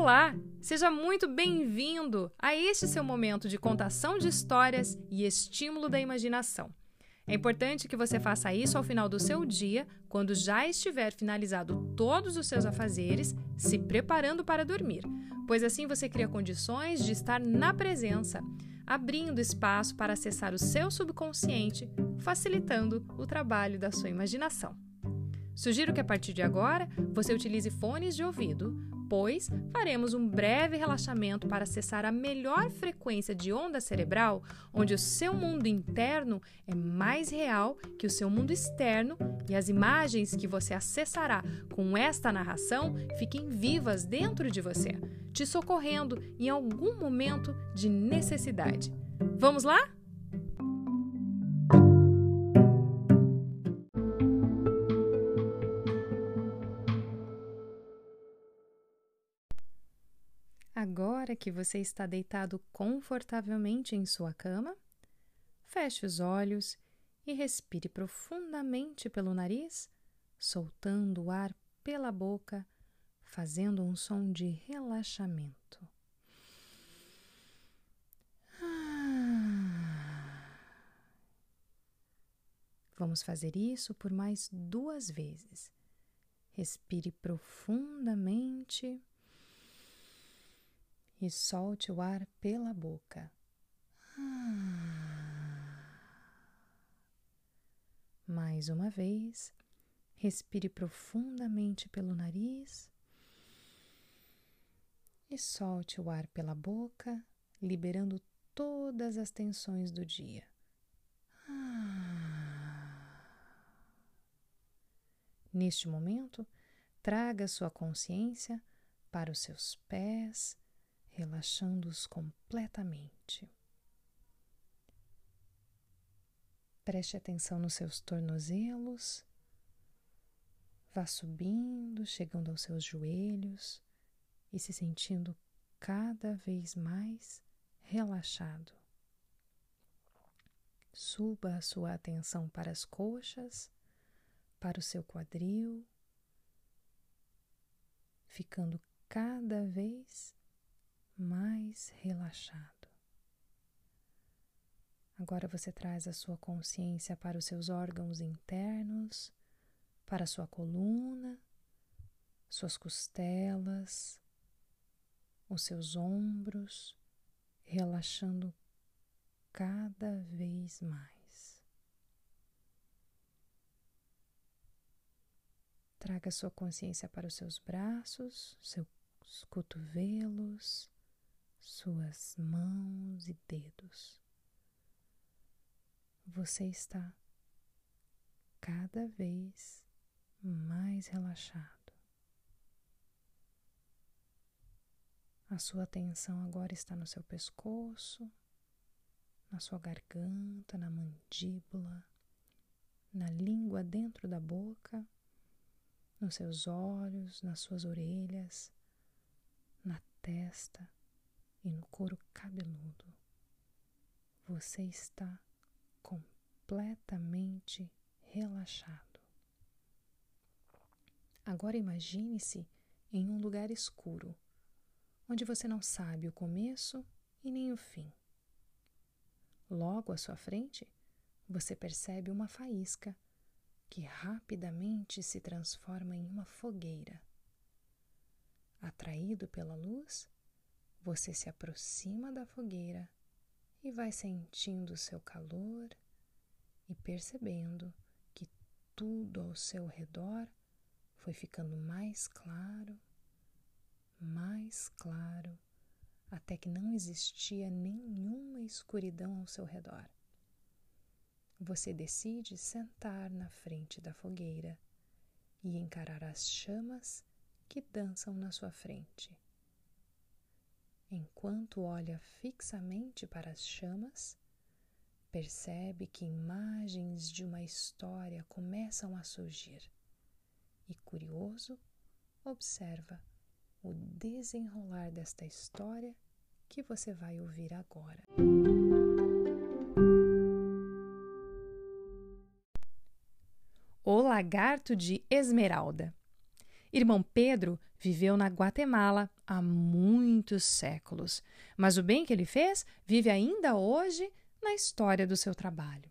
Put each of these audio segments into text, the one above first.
Olá! Seja muito bem-vindo a este seu momento de contação de histórias e estímulo da imaginação. É importante que você faça isso ao final do seu dia, quando já estiver finalizado todos os seus afazeres, se preparando para dormir, pois assim você cria condições de estar na presença, abrindo espaço para acessar o seu subconsciente, facilitando o trabalho da sua imaginação. Sugiro que a partir de agora você utilize fones de ouvido, depois, faremos um breve relaxamento para acessar a melhor frequência de onda cerebral, onde o seu mundo interno é mais real que o seu mundo externo e as imagens que você acessará com esta narração fiquem vivas dentro de você, te socorrendo em algum momento de necessidade. Vamos lá? Agora que você está deitado confortavelmente em sua cama, feche os olhos e respire profundamente pelo nariz, soltando o ar pela boca, fazendo um som de relaxamento. Vamos fazer isso por mais duas vezes. Respire profundamente e solte o ar pela boca. Mais uma vez, respire profundamente pelo nariz e solte o ar pela boca, liberando todas as tensões do dia. Neste momento, traga sua consciência para os seus pés, relaxando-os completamente. Preste atenção nos seus tornozelos, vá subindo, chegando aos seus joelhos e se sentindo cada vez mais relaxado. Suba a sua atenção para as coxas, para o seu quadril, ficando cada vez mais relaxado. Agora você traz a sua consciência para os seus órgãos internos, para a sua coluna, suas costelas, os seus ombros, relaxando cada vez mais. Traga sua consciência para os seus braços, seus cotovelos, suas mãos e dedos. Você está cada vez mais relaxado. A sua atenção agora está no seu pescoço, na sua garganta, na mandíbula, na língua dentro da boca, nos seus olhos, nas suas orelhas, na testa e no couro cabeludo. Você está completamente relaxado. Agora imagine-se em um lugar escuro, onde você não sabe o começo e nem o fim. Logo à sua frente, você percebe uma faísca que rapidamente se transforma em uma fogueira. Atraído pela luz, você se aproxima da fogueira e vai sentindo o seu calor e percebendo que tudo ao seu redor foi ficando mais claro, mais claro, até que não existia nenhuma escuridão ao seu redor. Você decide sentar na frente da fogueira e encarar as chamas que dançam na sua frente. Enquanto olha fixamente para as chamas, percebe que imagens de uma história começam a surgir e, curioso, observa o desenrolar desta história que você vai ouvir agora. O Lagarto de Esmeralda. Irmão Pedro viveu na Guatemala há muitos séculos, mas o bem que ele fez vive ainda hoje na história do seu trabalho.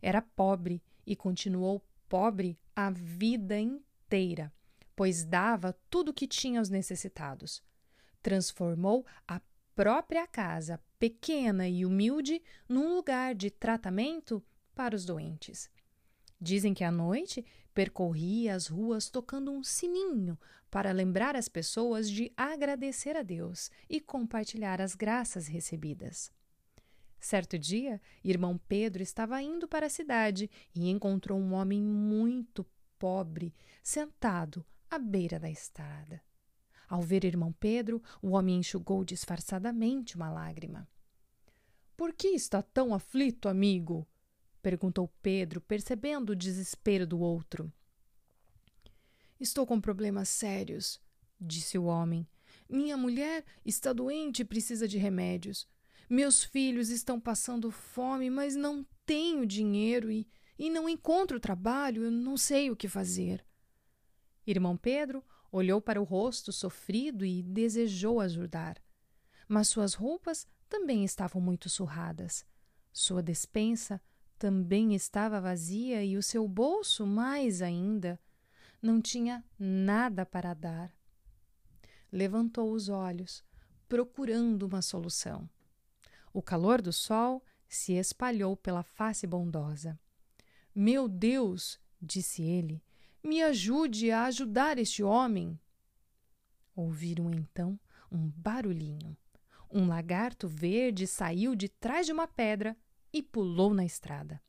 Era pobre e continuou pobre a vida inteira, pois dava tudo o que tinha aos necessitados. Transformou a própria casa, pequena e humilde, num lugar de tratamento para os doentes. Dizem que à noite percorria as ruas tocando um sininho para lembrar as pessoas de agradecer a Deus e compartilhar as graças recebidas. Certo dia, irmão Pedro estava indo para a cidade e encontrou um homem muito pobre sentado à beira da estrada. Ao ver irmão Pedro, o homem enxugou disfarçadamente uma lágrima. Por que está tão aflito, amigo? Perguntou Pedro, percebendo o desespero do outro. Estou com problemas sérios, disse o homem. Minha mulher está doente e precisa de remédios. Meus filhos estão passando fome, mas não tenho dinheiro e, e não encontro trabalho, eu não sei o que fazer. Irmão Pedro Olhou para o rosto sofrido e desejou ajudar. Mas suas roupas também estavam muito surradas. Sua despensa também estava vazia e o seu bolso mais ainda. Não tinha nada para dar. Levantou os olhos, procurando uma solução. O calor do sol se espalhou pela face bondosa. Meu Deus, disse ele, me ajude a ajudar este homem. Ouviram então um barulhinho. Um lagarto verde saiu de trás de uma pedra e pulou na estrada.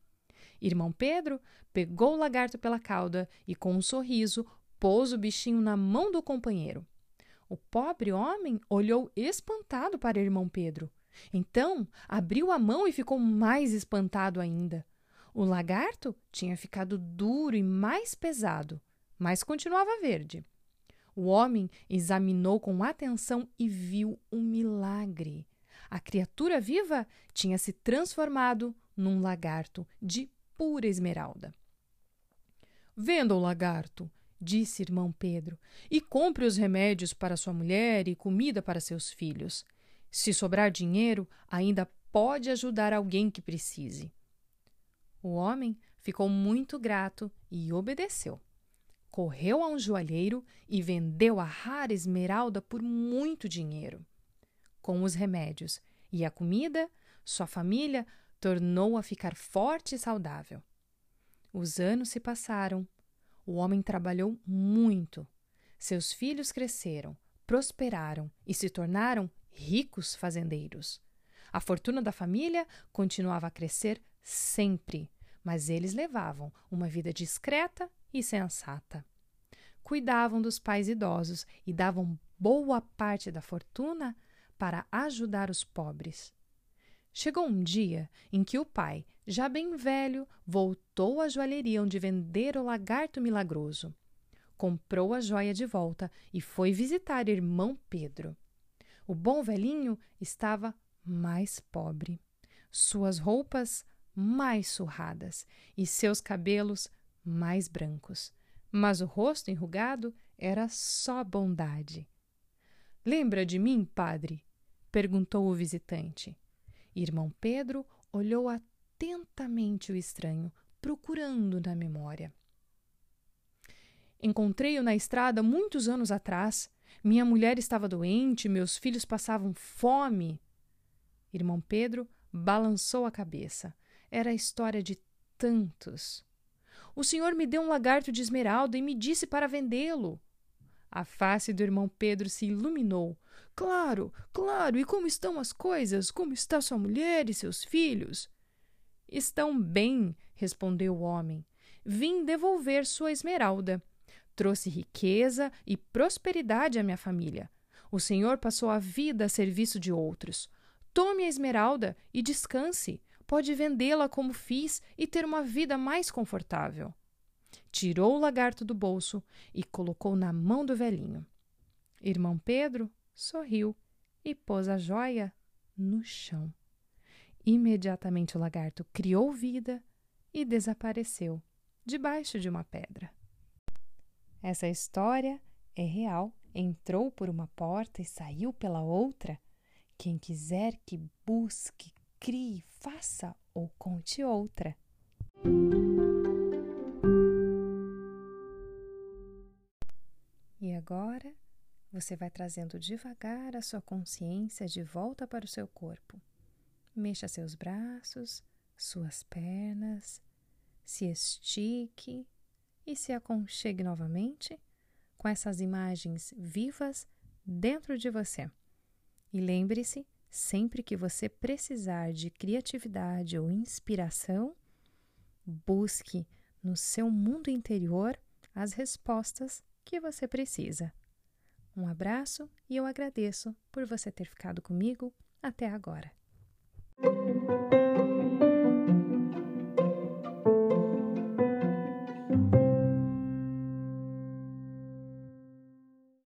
Irmão Pedro pegou o lagarto pela cauda e, com um sorriso, pôs o bichinho na mão do companheiro. O pobre homem olhou espantado para irmão Pedro. Então abriu a mão e ficou mais espantado ainda. O lagarto tinha ficado duro e mais pesado, mas continuava verde. O homem examinou com atenção e viu um milagre. A criatura viva tinha se transformado num lagarto de pura esmeralda. Venda o lagarto, disse irmão Pedro, e compre os remédios para sua mulher e comida para seus filhos. Se sobrar dinheiro, ainda pode ajudar alguém que precise. O homem ficou muito grato e obedeceu. Correu a um joalheiro e vendeu a rara esmeralda por muito dinheiro. Com os remédios e a comida, sua família tornou a ficar forte e saudável. Os anos se passaram. O homem trabalhou muito. Seus filhos cresceram, prosperaram e se tornaram ricos fazendeiros. A fortuna da família continuava a crescer sempre, mas eles levavam uma vida discreta e sensata. Cuidavam dos pais idosos e davam boa parte da fortuna para ajudar os pobres. Chegou um dia em que o pai, já bem velho, voltou à joalheria onde vender o lagarto milagroso. Comprou a joia de volta e foi visitar irmão Pedro. O bom velhinho estava mais pobre. Suas roupas mais surradas e seus cabelos mais brancos. Mas o rosto enrugado era só bondade. Lembra de mim, padre? Perguntou o visitante. Irmão Pedro olhou atentamente o estranho, procurando na memória. Encontrei-o na estrada muitos anos atrás. Minha mulher estava doente, meus filhos passavam fome. Irmão Pedro balançou a cabeça. Era a história de tantos. O senhor me deu um lagarto de esmeralda e me disse para vendê-lo. A face do irmão Pedro se iluminou. Claro, claro. E como estão as coisas? Como está sua mulher e seus filhos? Estão bem, respondeu o homem. Vim devolver sua esmeralda. Trouxe riqueza e prosperidade à minha família. O senhor passou a vida a serviço de outros. Tome a esmeralda e descanse pode vendê-la como fiz e ter uma vida mais confortável. Tirou o lagarto do bolso e colocou na mão do velhinho. Irmão Pedro sorriu e pôs a joia no chão. Imediatamente o lagarto criou vida e desapareceu debaixo de uma pedra. Essa história é real entrou por uma porta e saiu pela outra. Quem quiser que busque, crie, faça ou conte outra. Agora você vai trazendo devagar a sua consciência de volta para o seu corpo. Mexa seus braços, suas pernas, se estique e se aconchegue novamente com essas imagens vivas dentro de você. E lembre-se, sempre que você precisar de criatividade ou inspiração, busque no seu mundo interior as respostas que você precisa. Um abraço e eu agradeço por você ter ficado comigo até agora.